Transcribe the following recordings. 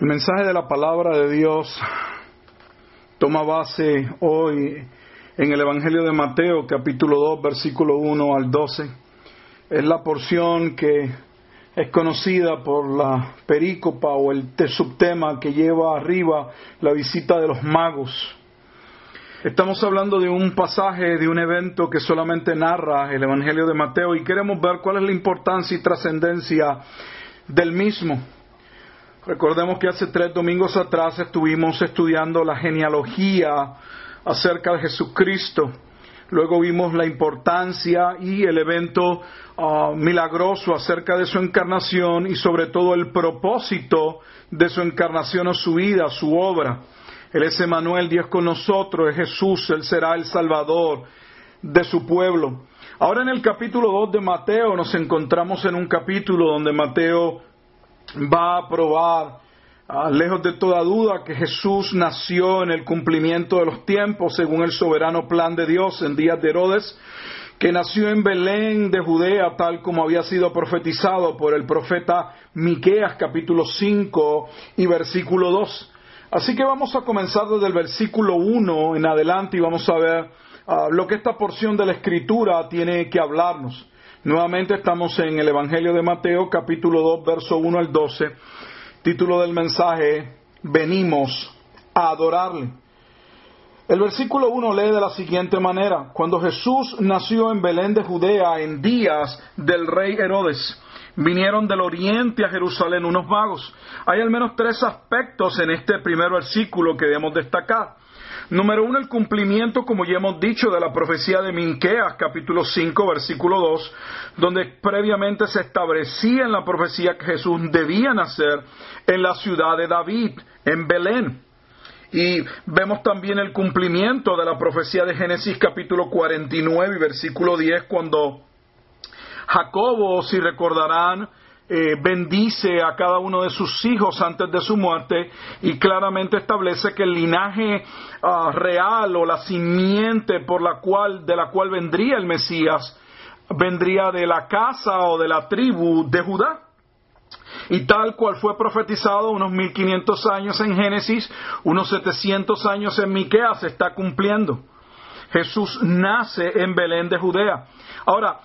El mensaje de la palabra de Dios toma base hoy en el Evangelio de Mateo, capítulo 2, versículo 1 al 12. Es la porción que es conocida por la perícopa o el subtema que lleva arriba la visita de los magos. Estamos hablando de un pasaje, de un evento que solamente narra el Evangelio de Mateo y queremos ver cuál es la importancia y trascendencia del mismo. Recordemos que hace tres domingos atrás estuvimos estudiando la genealogía acerca de Jesucristo. Luego vimos la importancia y el evento ah, milagroso acerca de su encarnación y sobre todo el propósito de su encarnación o su vida, su obra. Él es Emanuel, Dios con nosotros, es Jesús, Él será el Salvador de su pueblo. Ahora en el capítulo 2 de Mateo nos encontramos en un capítulo donde Mateo va a probar, ah, lejos de toda duda, que Jesús nació en el cumplimiento de los tiempos según el soberano plan de Dios en días de Herodes, que nació en Belén de Judea, tal como había sido profetizado por el profeta Miqueas, capítulo 5 y versículo 2. Así que vamos a comenzar desde el versículo 1 en adelante y vamos a ver ah, lo que esta porción de la Escritura tiene que hablarnos. Nuevamente estamos en el Evangelio de Mateo, capítulo 2, verso 1 al 12. Título del mensaje, venimos a adorarle. El versículo 1 lee de la siguiente manera, cuando Jesús nació en Belén de Judea en días del rey Herodes, vinieron del oriente a Jerusalén unos magos. Hay al menos tres aspectos en este primer versículo que debemos destacar. Número uno, el cumplimiento, como ya hemos dicho, de la profecía de Minqueas, capítulo 5, versículo 2, donde previamente se establecía en la profecía que Jesús debía nacer en la ciudad de David, en Belén. Y vemos también el cumplimiento de la profecía de Génesis capítulo 49 y versículo 10, cuando Jacobo, si recordarán, eh, bendice a cada uno de sus hijos antes de su muerte y claramente establece que el linaje ah, real o la simiente por la cual de la cual vendría el Mesías vendría de la casa o de la tribu de Judá. Y tal cual fue profetizado unos 1500 años en Génesis, unos 700 años en Miqueas se está cumpliendo. Jesús nace en Belén de Judea. Ahora,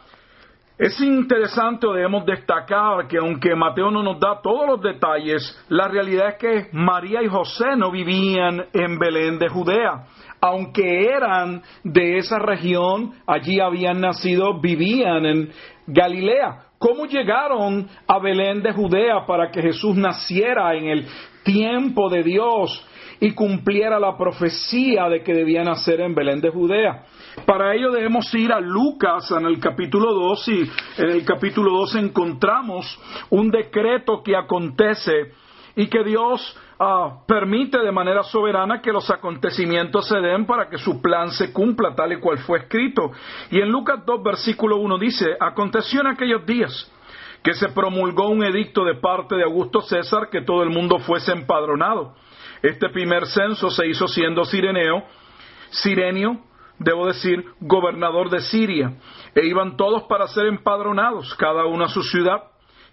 es interesante o debemos destacar que aunque Mateo no nos da todos los detalles, la realidad es que María y José no vivían en Belén de Judea. Aunque eran de esa región, allí habían nacido, vivían en Galilea. ¿Cómo llegaron a Belén de Judea para que Jesús naciera en el tiempo de Dios y cumpliera la profecía de que debía nacer en Belén de Judea? Para ello debemos ir a Lucas en el capítulo 2 y en el capítulo 2 encontramos un decreto que acontece y que Dios ah, permite de manera soberana que los acontecimientos se den para que su plan se cumpla tal y cual fue escrito. Y en Lucas 2 versículo 1 dice, aconteció en aquellos días que se promulgó un edicto de parte de Augusto César que todo el mundo fuese empadronado. Este primer censo se hizo siendo Sireneo, Sirenio, debo decir, gobernador de Siria, e iban todos para ser empadronados, cada uno a su ciudad.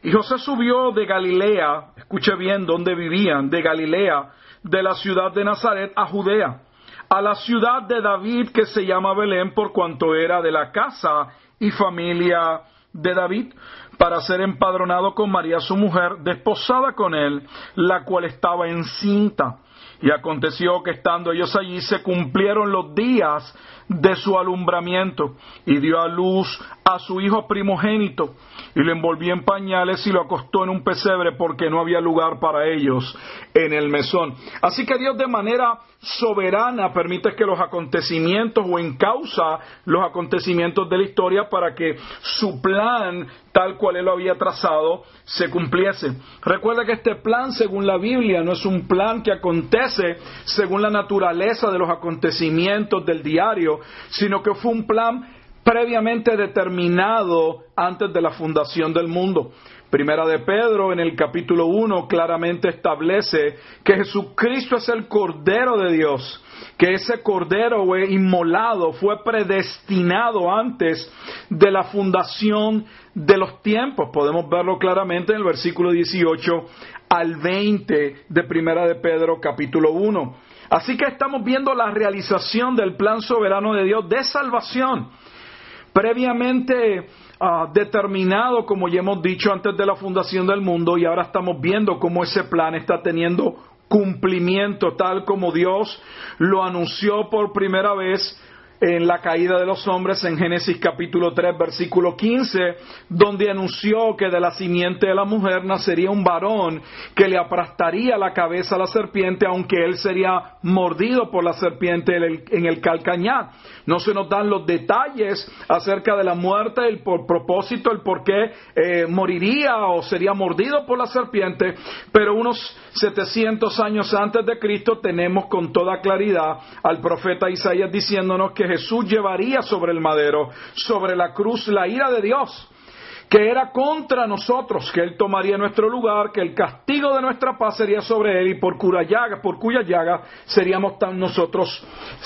Y José subió de Galilea, escuche bien dónde vivían, de Galilea, de la ciudad de Nazaret a Judea, a la ciudad de David que se llama Belén por cuanto era de la casa y familia de David, para ser empadronado con María su mujer, desposada con él, la cual estaba encinta. Y aconteció que estando ellos allí se cumplieron los días de su alumbramiento y dio a luz a su hijo primogénito y lo envolvió en pañales y lo acostó en un pesebre porque no había lugar para ellos en el mesón. Así que Dios de manera soberana permite que los acontecimientos o encausa los acontecimientos de la historia para que su plan tal cual él lo había trazado, se cumpliese. Recuerda que este plan, según la Biblia, no es un plan que acontece según la naturaleza de los acontecimientos del diario, sino que fue un plan previamente determinado antes de la fundación del mundo. Primera de Pedro en el capítulo 1 claramente establece que Jesucristo es el Cordero de Dios, que ese Cordero inmolado fue predestinado antes de la fundación de los tiempos. Podemos verlo claramente en el versículo 18 al 20 de Primera de Pedro capítulo 1. Así que estamos viendo la realización del plan soberano de Dios de salvación previamente ah, determinado, como ya hemos dicho antes de la fundación del mundo, y ahora estamos viendo cómo ese plan está teniendo cumplimiento tal como Dios lo anunció por primera vez en la caída de los hombres en Génesis capítulo 3 versículo 15, donde anunció que de la simiente de la mujer nacería un varón que le aplastaría la cabeza a la serpiente, aunque él sería mordido por la serpiente en el calcañar. No se nos dan los detalles acerca de la muerte, el por propósito, el por qué eh, moriría o sería mordido por la serpiente, pero unos 700 años antes de Cristo tenemos con toda claridad al profeta Isaías diciéndonos que Jesús llevaría sobre el madero, sobre la cruz, la ira de Dios, que era contra nosotros, que Él tomaría nuestro lugar, que el castigo de nuestra paz sería sobre Él y por cuya llaga, por cuya llaga seríamos tan nosotros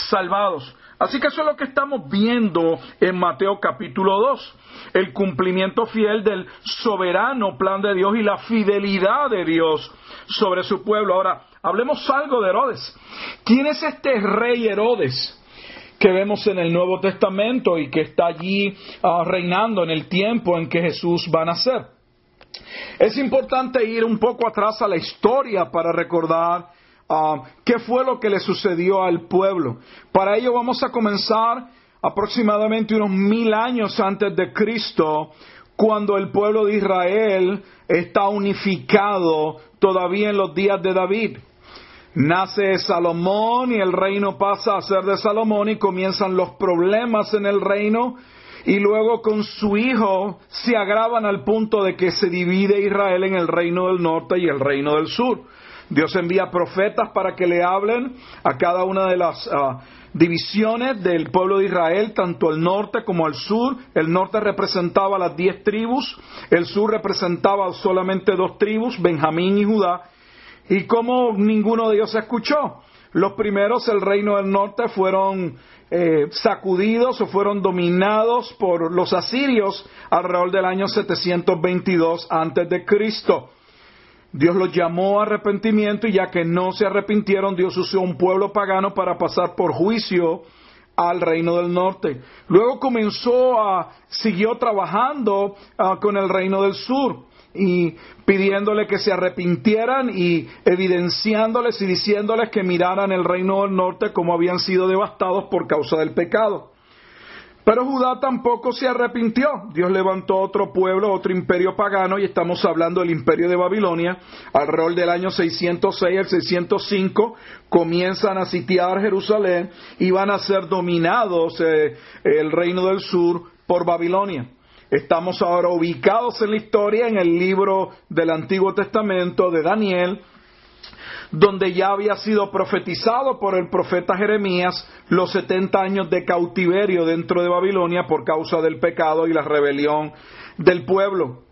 salvados. Así que eso es lo que estamos viendo en Mateo capítulo 2, el cumplimiento fiel del soberano plan de Dios y la fidelidad de Dios sobre su pueblo. Ahora, hablemos algo de Herodes. ¿Quién es este rey Herodes? Que vemos en el Nuevo Testamento y que está allí ah, reinando en el tiempo en que Jesús va a nacer. Es importante ir un poco atrás a la historia para recordar ah, qué fue lo que le sucedió al pueblo. Para ello vamos a comenzar aproximadamente unos mil años antes de Cristo, cuando el pueblo de Israel está unificado todavía en los días de David. Nace Salomón y el reino pasa a ser de Salomón y comienzan los problemas en el reino y luego con su hijo se agravan al punto de que se divide Israel en el reino del norte y el reino del sur. Dios envía profetas para que le hablen a cada una de las ah, divisiones del pueblo de Israel, tanto al norte como al sur. El norte representaba las diez tribus, el sur representaba solamente dos tribus, Benjamín y Judá, y como ninguno de ellos escuchó. Los primeros, el reino del norte, fueron eh, sacudidos o fueron dominados por los asirios alrededor del año 722 antes de Cristo. Dios los llamó a arrepentimiento y ya que no se arrepintieron, Dios usó un pueblo pagano para pasar por juicio al reino del norte. Luego comenzó a, siguió trabajando ah, con el reino del sur y pidiéndole que se arrepintieran y evidenciándoles y diciéndoles que miraran el reino del norte como habían sido devastados por causa del pecado. Pero Judá tampoco se arrepintió. Dios levantó otro pueblo, otro imperio pagano, y estamos hablando del imperio de Babilonia. Alrededor del año 606 al 605 comienzan a sitiar Jerusalén y van a ser dominados eh, el reino del sur por Babilonia. Estamos ahora ubicados en la historia en el libro del Antiguo Testamento de Daniel, donde ya había sido profetizado por el profeta Jeremías los 70 años de cautiverio dentro de Babilonia por causa del pecado y la rebelión del pueblo.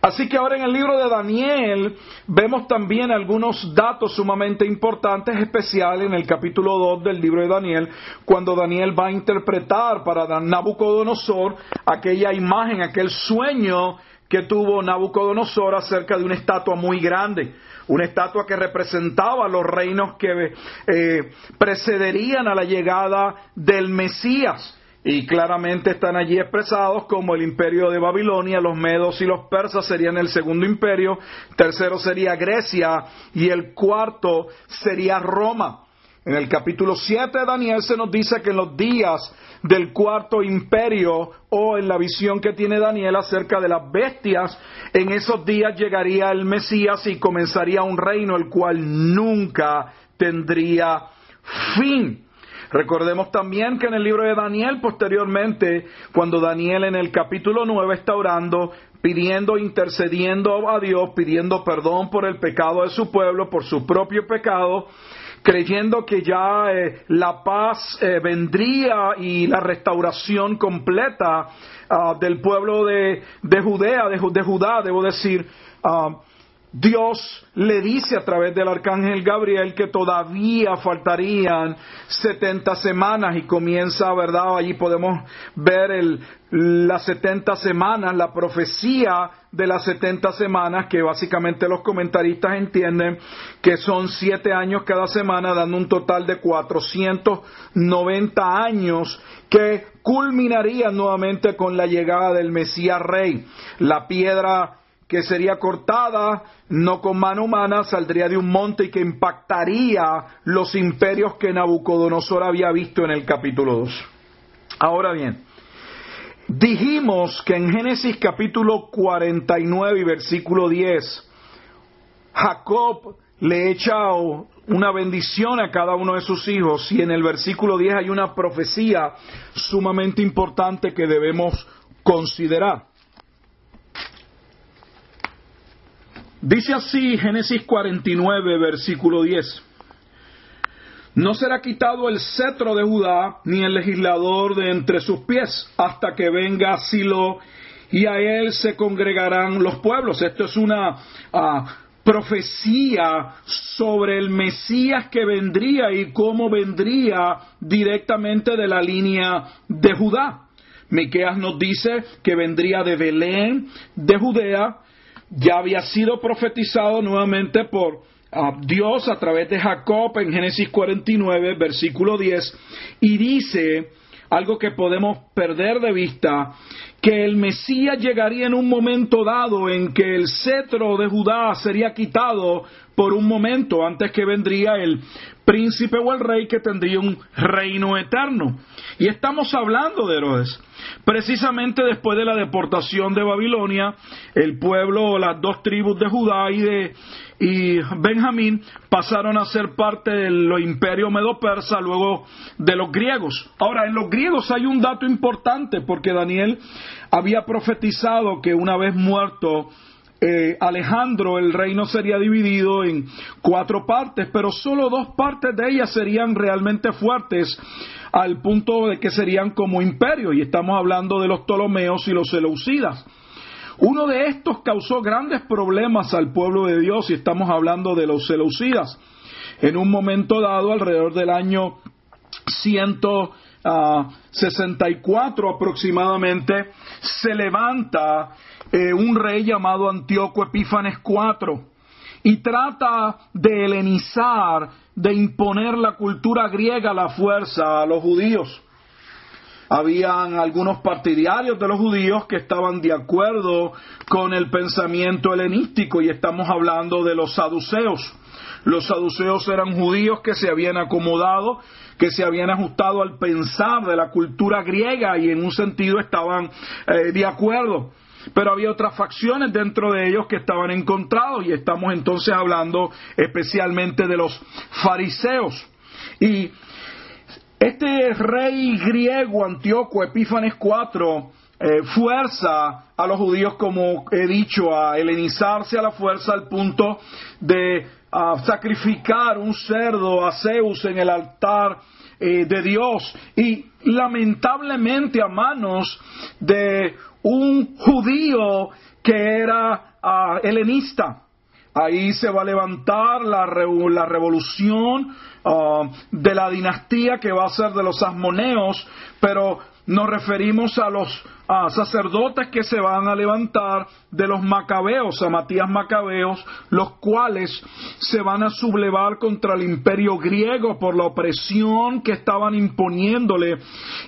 Así que ahora en el libro de Daniel vemos también algunos datos sumamente importantes, especiales en el capítulo 2 del libro de Daniel, cuando Daniel va a interpretar para Nabucodonosor aquella imagen, aquel sueño que tuvo Nabucodonosor acerca de una estatua muy grande, una estatua que representaba los reinos que eh, precederían a la llegada del Mesías y claramente están allí expresados como el imperio de Babilonia, los medos y los persas serían el segundo imperio, tercero sería Grecia y el cuarto sería Roma. En el capítulo 7 de Daniel se nos dice que en los días del cuarto imperio o en la visión que tiene Daniel acerca de las bestias, en esos días llegaría el Mesías y comenzaría un reino el cual nunca tendría fin. Recordemos también que en el libro de Daniel, posteriormente, cuando Daniel en el capítulo 9 está orando, pidiendo, intercediendo a Dios, pidiendo perdón por el pecado de su pueblo, por su propio pecado, creyendo que ya eh, la paz eh, vendría y la restauración completa ah, del pueblo de, Judea, de, de, Judá, debo decir, ah, Dios le dice a través del arcángel Gabriel que todavía faltarían 70 semanas y comienza, ¿verdad? Allí podemos ver las 70 semanas, la profecía de las 70 semanas, que básicamente los comentaristas entienden que son 7 años cada semana, dando un total de 490 años que culminarían nuevamente con la llegada del Mesías Rey. La piedra que sería cortada no con mano humana, saldría de un monte y que impactaría los imperios que Nabucodonosor había visto en el capítulo 2. Ahora bien, dijimos que en Génesis capítulo 49 y versículo 10, Jacob le echa una bendición a cada uno de sus hijos y en el versículo 10 hay una profecía sumamente importante que debemos considerar. Dice así Génesis 49, versículo 10. No será quitado el cetro de Judá, ni el legislador de entre sus pies, hasta que venga Silo, y a él se congregarán los pueblos. Esto es una ah, profecía sobre el Mesías que vendría y cómo vendría directamente de la línea de Judá. Miqueas nos dice que vendría de Belén, de Judea, ya había sido profetizado nuevamente por ah, Dios a través de Jacob en Génesis 49, versículo 10, y dice algo que podemos perder de vista, que el Mesías llegaría en un momento dado en que el cetro de Judá sería quitado por un momento antes que vendría el príncipe o el rey que tendría un reino eterno. Y estamos hablando de Herodes. Precisamente después de la deportación de Babilonia, el pueblo, las dos tribus de Judá y de y Benjamín pasaron a ser parte del imperio medo-persa luego de los griegos. Ahora, en los griegos hay un dato importante porque Daniel había profetizado que una vez muerto eh, Alejandro, el reino sería dividido en cuatro partes, pero solo dos partes de ellas serían realmente fuertes al punto de que serían como imperio, y estamos hablando de los Ptolomeos y los Seleucidas. Uno de estos causó grandes problemas al pueblo de Dios y estamos hablando de los Seleucidas. En un momento dado, alrededor del año 164 aproximadamente, se levanta eh, un rey llamado Antíoco Epífanes IV y trata de helenizar, de imponer la cultura griega a la fuerza a los judíos. Habían algunos partidarios de los judíos que estaban de acuerdo con el pensamiento helenístico y estamos hablando de los saduceos. Los saduceos eran judíos que se habían acomodado, que se habían ajustado al pensar de la cultura griega y en un sentido estaban eh, de acuerdo pero había otras facciones dentro de ellos que estaban encontrados y estamos entonces hablando especialmente de los fariseos. Y este rey griego Antíoco Epífanes IV eh, fuerza a los judíos, como he dicho, a helenizarse a la fuerza al punto de sacrificar un cerdo a Zeus en el altar eh, de Dios y lamentablemente a manos de un judío que era ah, helenista. Ahí se va a levantar la, la revolución ah, de la dinastía que va a ser de los asmoneos, pero nos referimos a los sacerdotes que se van a levantar de los macabeos, a Matías Macabeos, los cuales se van a sublevar contra el imperio griego por la opresión que estaban imponiéndole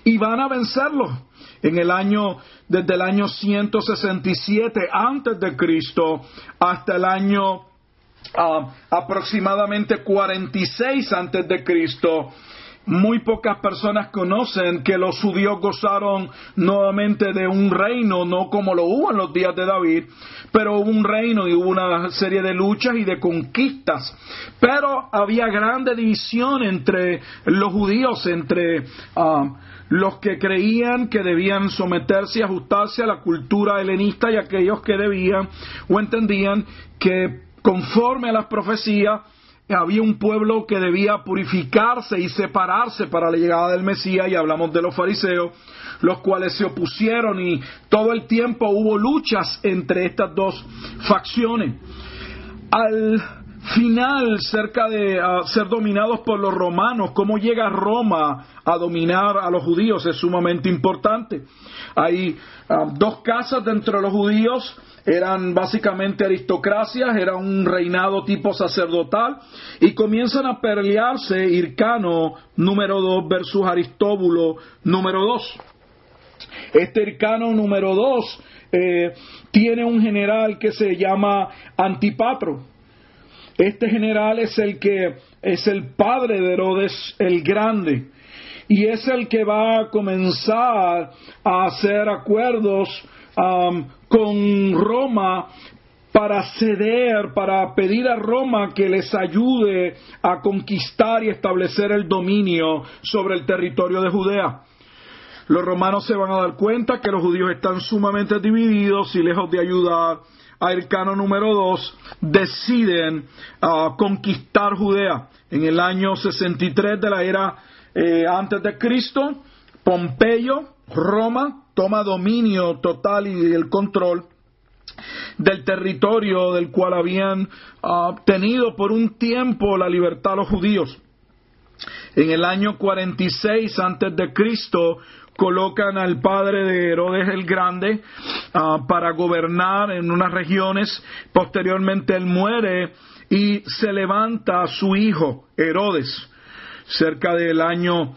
y van a vencerlo en el año desde el año 167 antes de Cristo hasta el año ah, aproximadamente 46 antes de Cristo muy pocas personas conocen que los judíos gozaron nuevamente de un reino, no como lo hubo en los días de David, pero hubo un reino y hubo una serie de luchas y de conquistas. Pero había grande división entre los judíos, entre ah, los que creían que debían someterse y ajustarse a la cultura helenista y aquellos que debían o entendían que conforme a las profecías había un pueblo que debía purificarse y separarse para la llegada del Mesías y hablamos de los fariseos, los cuales se opusieron y todo el tiempo hubo luchas entre estas dos facciones. Al final, cerca de ser dominados por los romanos, cómo llega Roma a dominar a los judíos es sumamente importante. Hay ah, dos casas dentro de los judíos eran básicamente aristocracias, era un reinado tipo sacerdotal, y comienzan a pelearse Hircano número 2 versus Aristóbulo número 2. Este Hircano número 2 eh, tiene un general que se llama Antipatro. Este general es el que es el padre de Herodes el Grande y es el que va a comenzar a hacer acuerdos con Roma para ceder, para pedir a Roma que les ayude a conquistar y establecer el dominio sobre el territorio de Judea. Los romanos se van a dar cuenta que los judíos están sumamente divididos y lejos de ayudar a Ercano número 2, deciden ah, conquistar Judea. En el año 63 de la era eh, antes de Cristo, Pompeyo, Roma, toma dominio total y el control del territorio del cual habían obtenido por un tiempo la libertad los judíos. En el año 46 antes de Cristo colocan al padre de Herodes el Grande ah, para gobernar en unas regiones. Posteriormente él muere y se levanta su hijo Herodes cerca del año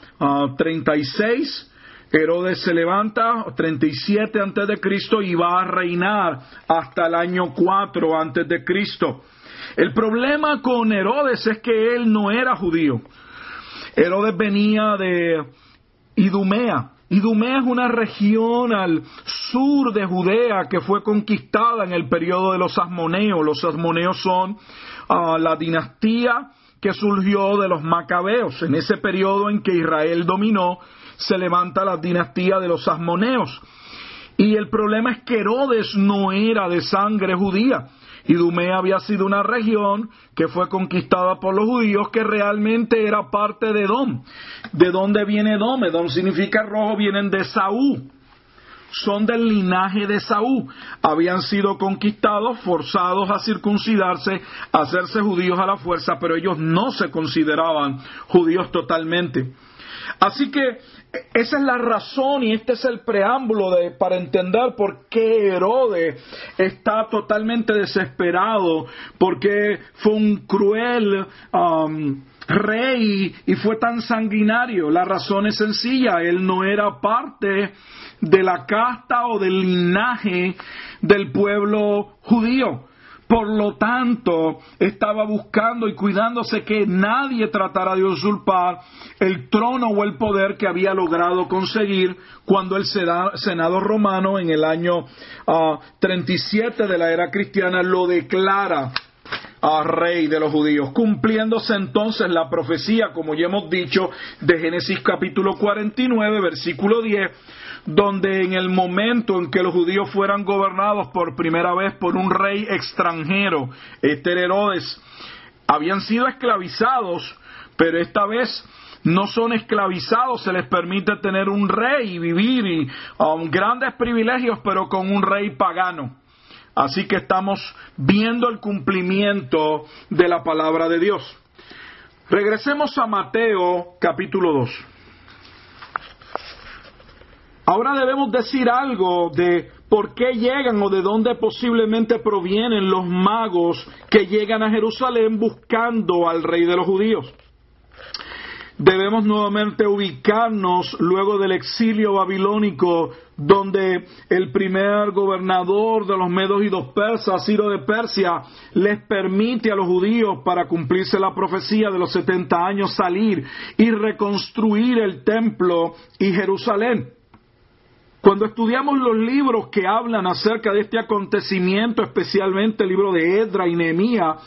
36 ah, Herodes se levanta 37 antes de Cristo y va a reinar hasta el año 4 antes de Cristo. El problema con Herodes es que él no era judío. Herodes venía de Idumea. Idumea es una región al sur de Judea que fue conquistada en el periodo de los asmoneos. Los asmoneos son ah, la dinastía que surgió de los macabeos, en ese periodo en que Israel dominó se levanta la dinastía de los asmoneos. Y el problema es que Herodes no era de sangre judía. Idumea había sido una región que fue conquistada por los judíos que realmente era parte de Edom. ¿De dónde viene Edom? Edom significa rojo, vienen de Saúl. Son del linaje de Saúl. Habían sido conquistados, forzados a circuncidarse, a hacerse judíos a la fuerza, pero ellos no se consideraban judíos totalmente. Así que esa es la razón y este es el preámbulo de, para entender por qué Herodes está totalmente desesperado, porque fue un cruel um, rey y fue tan sanguinario. La razón es sencilla, él no era parte de la casta o del linaje del pueblo judío. Por lo tanto, estaba buscando y cuidándose que nadie tratara de usurpar el trono o el poder que había logrado conseguir cuando el Senado romano en el año 37 ah, de la era cristiana lo declara a rey de los judíos, cumpliéndose entonces la profecía, como ya hemos dicho, de Génesis capítulo 49, versículo 10, donde en el momento en que los judíos fueran gobernados por primera vez por un rey extranjero, este Herodes, habían sido esclavizados, pero esta vez no son esclavizados, se les permite tener un rey y vivir y um, grandes privilegios, pero con un rey pagano. Así que estamos viendo el cumplimiento de la palabra de Dios. Regresemos a Mateo capítulo 2. Ahora debemos decir algo de por qué llegan o de dónde posiblemente provienen los magos que llegan a Jerusalén buscando al rey de los judíos. debemos nuevamente ubicarnos luego del exilio babilónico, donde el primer gobernador de los medos y los persas, Ciro de Persia, les permite a los judíos, para cumplirse la profecía de los 70 años, salir y reconstruir el templo y Jerusalén. Cuando estudiamos los libros que hablan acerca de este acontecimiento, especialmente el libro de Edra y Nehemías,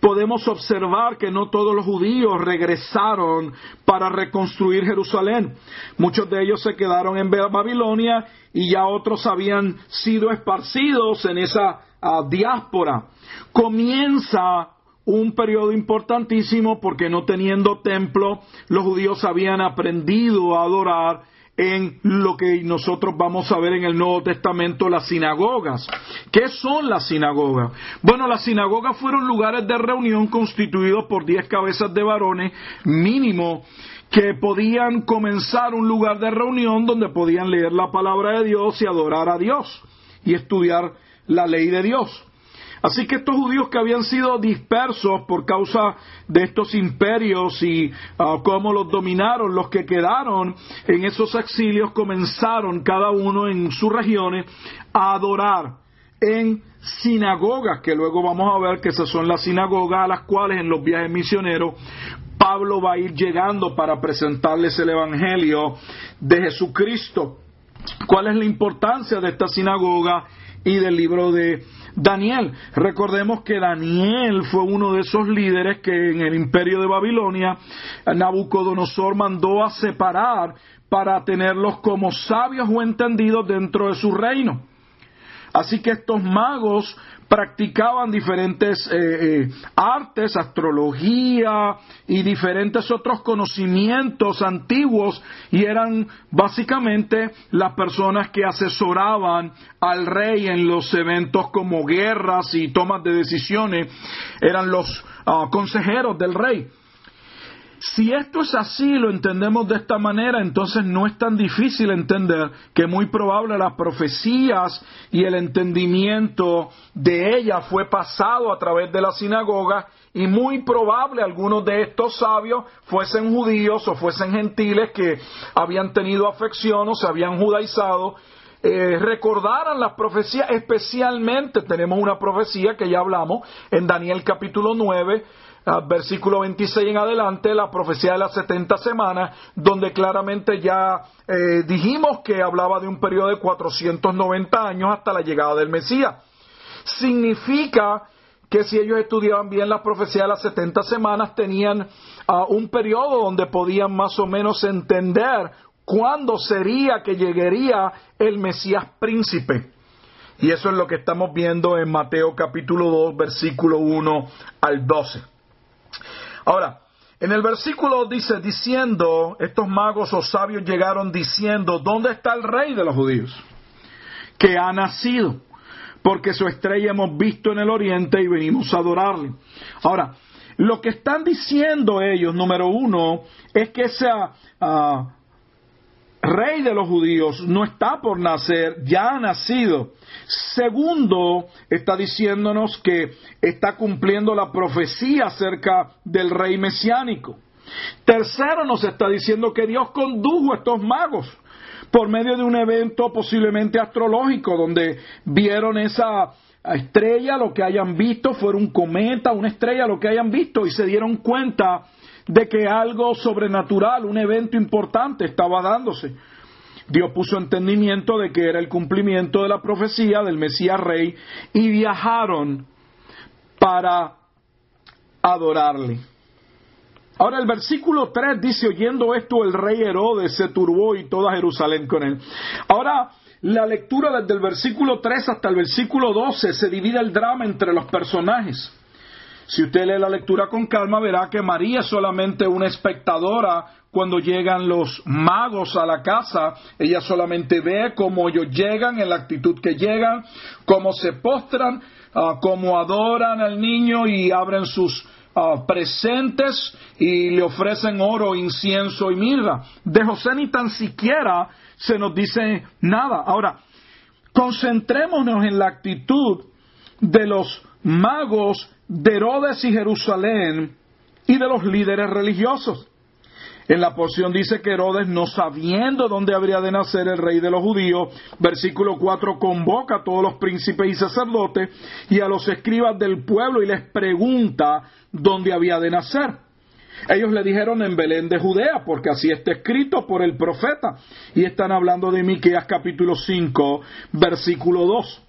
podemos observar que no todos los judíos regresaron para reconstruir Jerusalén. Muchos de ellos se quedaron en Babilonia y ya otros habían sido esparcidos en esa ah, diáspora. Comienza un periodo importantísimo porque no teniendo templo, los judíos habían aprendido a adorar en lo que nosotros vamos a ver en el Nuevo Testamento, las sinagogas. ¿Qué son las sinagogas? Bueno, las sinagogas fueron lugares de reunión constituidos por diez cabezas de varones mínimo que podían comenzar un lugar de reunión donde podían leer la palabra de Dios y adorar a Dios y estudiar la ley de Dios. Así que estos judíos que habían sido dispersos por causa de estos imperios y uh, cómo los dominaron, los que quedaron en esos exilios comenzaron cada uno en sus regiones a adorar en sinagogas, que luego vamos a ver que esas son las sinagogas a las cuales en los viajes misioneros Pablo va a ir llegando para presentarles el Evangelio de Jesucristo. ¿Cuál es la importancia de esta sinagoga y del libro de Daniel. Recordemos que Daniel fue uno de esos líderes que en el imperio de Babilonia Nabucodonosor mandó a separar para tenerlos como sabios o entendidos dentro de su reino. Así que estos magos practicaban diferentes eh, eh, artes, astrología y diferentes otros conocimientos antiguos y eran básicamente las personas que asesoraban al rey en los eventos como guerras y tomas de decisiones, eran los ah, consejeros del rey. Si esto es así, lo entendemos de esta manera, entonces no es tan difícil entender que muy probable las profecías y el entendimiento de ellas fue pasado a través de la sinagoga y muy probable algunos de estos sabios fuesen judíos o fuesen gentiles que habían tenido afección o se habían judaizado eh, recordaran las profecías, especialmente tenemos una profecía que ya hablamos en Daniel capítulo 9, versículo 26 en adelante, la profecía de las 70 semanas, donde claramente ya eh, dijimos que hablaba de un periodo de 490 años hasta la llegada del Mesías. Significa que si ellos estudiaban bien la profecía de las 70 semanas, tenían ah, un periodo donde podían más o menos entender cuándo sería que llegaría el Mesías príncipe. Y eso es lo que estamos viendo en Mateo capítulo 2, versículo 1 al 12. Ahora, en el versículo dice, diciendo, estos magos o sabios llegaron diciendo, ¿dónde está el rey de los judíos? Que ha nacido, porque su estrella hemos visto en el oriente y venimos a adorarle. Ahora, lo que están diciendo ellos, número uno, es que esa ah, rey de los judíos no está por nacer, ya ha nacido. Segundo, está diciéndonos que está cumpliendo la profecía acerca del rey mesiánico. Tercero, nos está diciendo que Dios condujo a estos magos por medio de un evento posiblemente astrológico, donde vieron esa estrella, lo que hayan visto, fue un cometa, una estrella, lo que hayan visto, y se dieron cuenta de que algo sobrenatural, un evento importante estaba dándose. Dios puso entendimiento de que era el cumplimiento de la profecía del Mesías Rey y viajaron para adorarle. Ahora el versículo 3 dice, oyendo esto el rey Herodes se turbó y toda Jerusalén con él. Ahora la lectura desde el versículo 3 hasta el versículo 12 se divide el drama entre los personajes. Si usted lee la lectura con calma, verá que María es solamente una espectadora cuando llegan los magos a la casa. Ella solamente ve cómo ellos llegan, en la actitud que llegan, cómo se postran, ah, cómo adoran al niño y abren sus ah, presentes y le ofrecen oro, incienso y mirra. De José ni tan siquiera se nos dice nada. Ahora, concentrémonos en la actitud de los magos de Herodes y Jerusalén y de los líderes religiosos. En la porción dice que Herodes, no sabiendo dónde habría de nacer el rey de los judíos, versículo 4, convoca a todos los príncipes y sacerdotes y a los escribas del pueblo y les pregunta dónde había de nacer. Ellos le dijeron en Belén de Judea, porque así está escrito por el profeta. Y están hablando de Miqueas capítulo 5, versículo 2.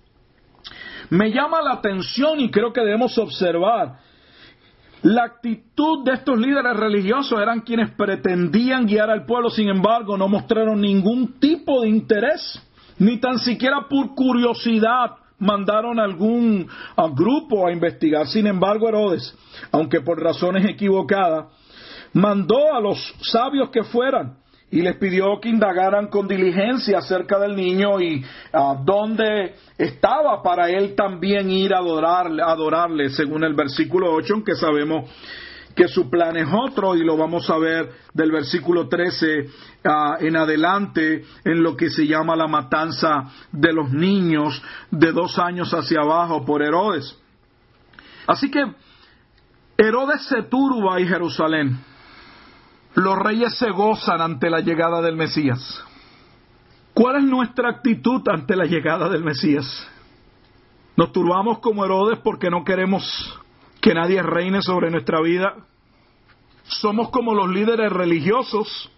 Me llama la atención y creo que debemos observar la actitud de estos líderes religiosos eran quienes pretendían guiar al pueblo, sin embargo, no mostraron ningún tipo de interés, ni tan siquiera por curiosidad mandaron algún grupo a investigar. Sin embargo, Herodes, aunque por razones equivocadas, mandó a los sabios que fueran y les pidió que indagaran con diligencia acerca del niño y uh, dónde estaba para él también ir a adorarle, según el versículo 8, aunque sabemos que su plan es otro y lo vamos a ver del versículo 13 ah, en adelante en lo que se llama la matanza de los niños de dos años hacia abajo por Herodes. Así que Herodes se turba en Jerusalén los reyes se gozan ante la llegada del Mesías. ¿Cuál es nuestra actitud ante la llegada del Mesías? ¿Nos turbamos como Herodes porque no queremos que nadie reine sobre nuestra vida? ¿Somos como los líderes religiosos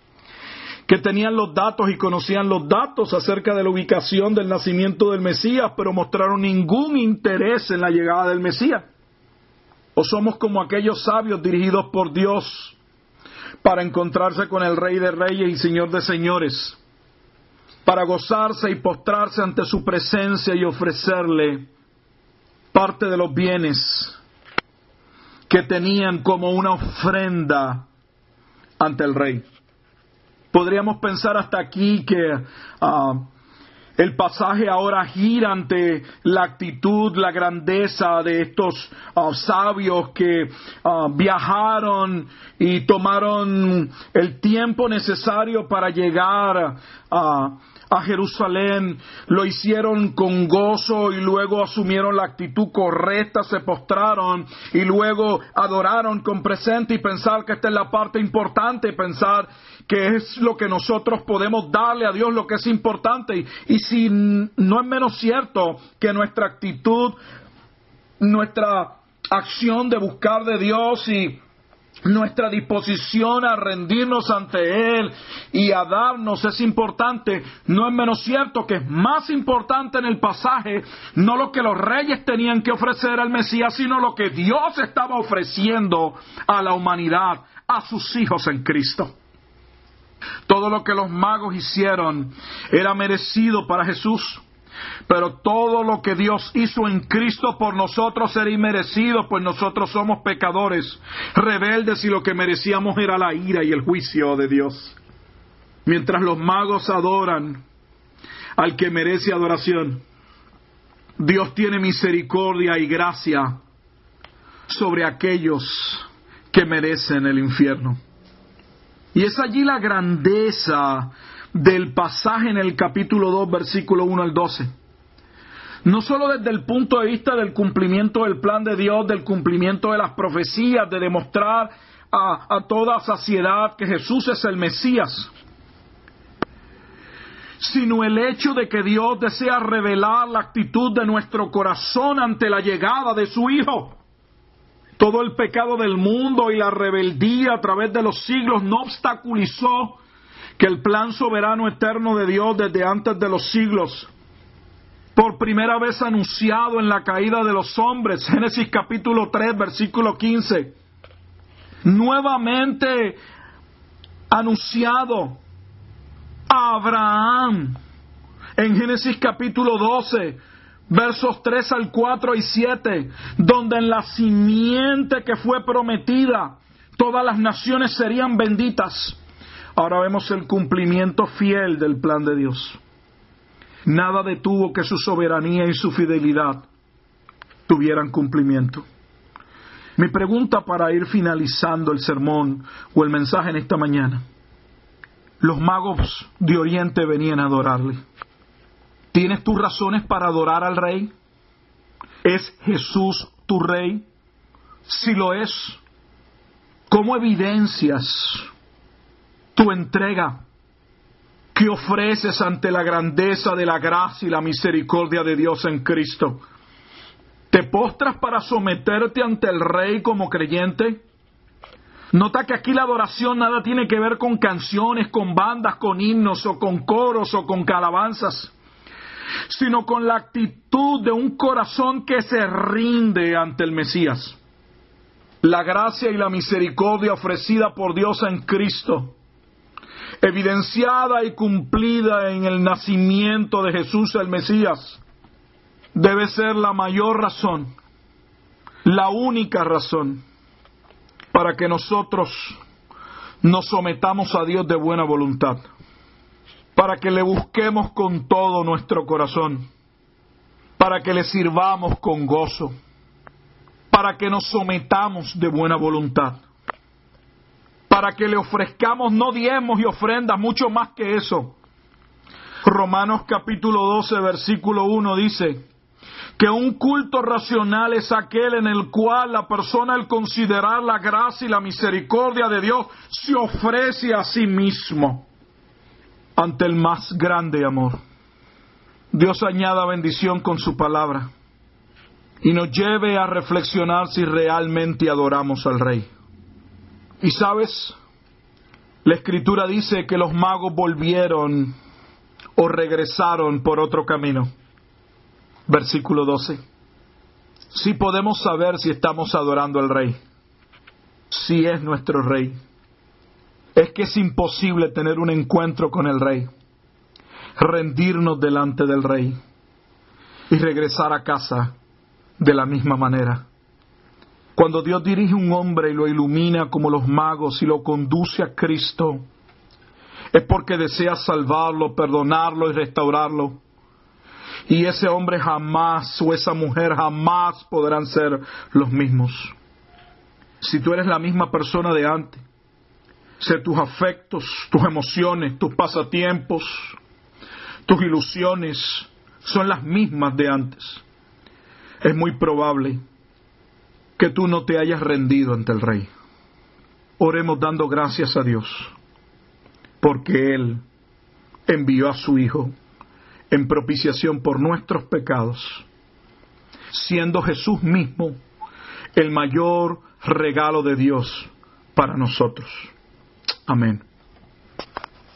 que tenían los datos y conocían los datos acerca de la ubicación del nacimiento del Mesías, pero mostraron ningún interés en la llegada del Mesías? ¿O somos como aquellos sabios dirigidos por Dios para encontrarse con el Rey de Reyes y Señor de Señores, para gozarse y postrarse ante su presencia y ofrecerle parte de los bienes que tenían como una ofrenda ante el Rey. Podríamos pensar hasta aquí que ah, el pasaje ahora gira ante la actitud, la grandeza de estos ah, sabios que ah, viajaron y tomaron el tiempo necesario para llegar a a Jerusalén, lo hicieron con gozo y luego asumieron la actitud correcta, se postraron y luego adoraron con presente y pensar que esta es la parte importante, pensar que es lo que nosotros podemos darle a Dios, lo que es importante. Y, y si no es menos cierto que nuestra actitud, nuestra acción de buscar de Dios y nuestra disposición a rendirnos ante Él y a darnos es importante, no es menos cierto que es más importante en el pasaje no lo que los reyes tenían que ofrecer al Mesías, sino lo que Dios estaba ofreciendo a la humanidad, a sus hijos en Cristo. Todo lo que los magos hicieron era merecido para Jesús. Pero todo lo que Dios hizo en Cristo por nosotros era inmerecido, pues nosotros somos pecadores, rebeldes y lo que merecíamos era la ira y el juicio de Dios. Mientras los magos adoran al que merece adoración, Dios tiene misericordia y gracia sobre aquellos que merecen el infierno. Y es allí la grandeza del pasaje en el capítulo 2, versículo 1 al 12. No solo desde el punto de vista del cumplimiento del plan de Dios, del cumplimiento de las profecías, de demostrar a, a toda saciedad que Jesús es el Mesías, sino el hecho de que Dios desea revelar la actitud de nuestro corazón ante la llegada de su Hijo. Todo el pecado del mundo y la rebeldía a través de los siglos no obstaculizó que el plan soberano eterno de Dios desde antes de los siglos, por primera vez anunciado en la caída de los hombres, Génesis capítulo 3, versículo 15, nuevamente anunciado a Abraham en Génesis capítulo 12, versos 3 al 4 y 7, donde en la simiente que fue prometida, todas las naciones serían benditas. Ahora vemos el cumplimiento fiel del plan de Dios. Nada detuvo que su soberanía y su fidelidad tuvieran cumplimiento. Mi pregunta para ir finalizando el sermón o el mensaje en esta mañana. Los magos de Oriente venían a adorarle. ¿Tienes tus razones para adorar al rey? ¿Es Jesús tu rey? Si lo es, ¿cómo evidencias tu entrega que ofreces ante la grandeza de la gracia y la misericordia de Dios en Cristo. ¿Te postras para someterte ante el Rey como creyente? Nota que aquí la adoración nada tiene que ver con canciones, con bandas, con himnos o con coros o con calabanzas, sino con la actitud de un corazón que se rinde ante el Mesías. La gracia y la misericordia ofrecida por Dios en Cristo evidenciada y cumplida en el nacimiento de Jesús el Mesías, debe ser la mayor razón, la única razón para que nosotros nos sometamos a Dios de buena voluntad, para que le busquemos con todo nuestro corazón, para que le sirvamos con gozo, para que nos sometamos de buena voluntad para que le ofrezcamos no diezmos y ofrendas, mucho más que eso. Romanos capítulo 12, versículo 1 dice que un culto racional es aquel en el cual la persona al considerar la gracia y la misericordia de Dios se ofrece a sí mismo ante el más grande amor. Dios añada bendición con su palabra y nos lleve a reflexionar si realmente adoramos al Rey. Y sabes, la escritura dice que los magos volvieron o regresaron por otro camino. Versículo 12. Si podemos saber si estamos adorando al rey, si es nuestro rey, es que es imposible tener un encuentro con el rey, rendirnos delante del rey y regresar a casa de la misma manera. Cuando Dios dirige un hombre y lo ilumina como los magos y lo conduce a Cristo, es porque desea salvarlo, perdonarlo y restaurarlo. Y ese hombre jamás o esa mujer jamás podrán ser los mismos. Si tú eres la misma persona de antes, si tus afectos, tus emociones, tus pasatiempos, tus ilusiones son las mismas de antes, es muy probable que tú no te hayas rendido ante el Rey. Oremos dando gracias a Dios, porque Él envió a su Hijo en propiciación por nuestros pecados, siendo Jesús mismo el mayor regalo de Dios para nosotros. Amén.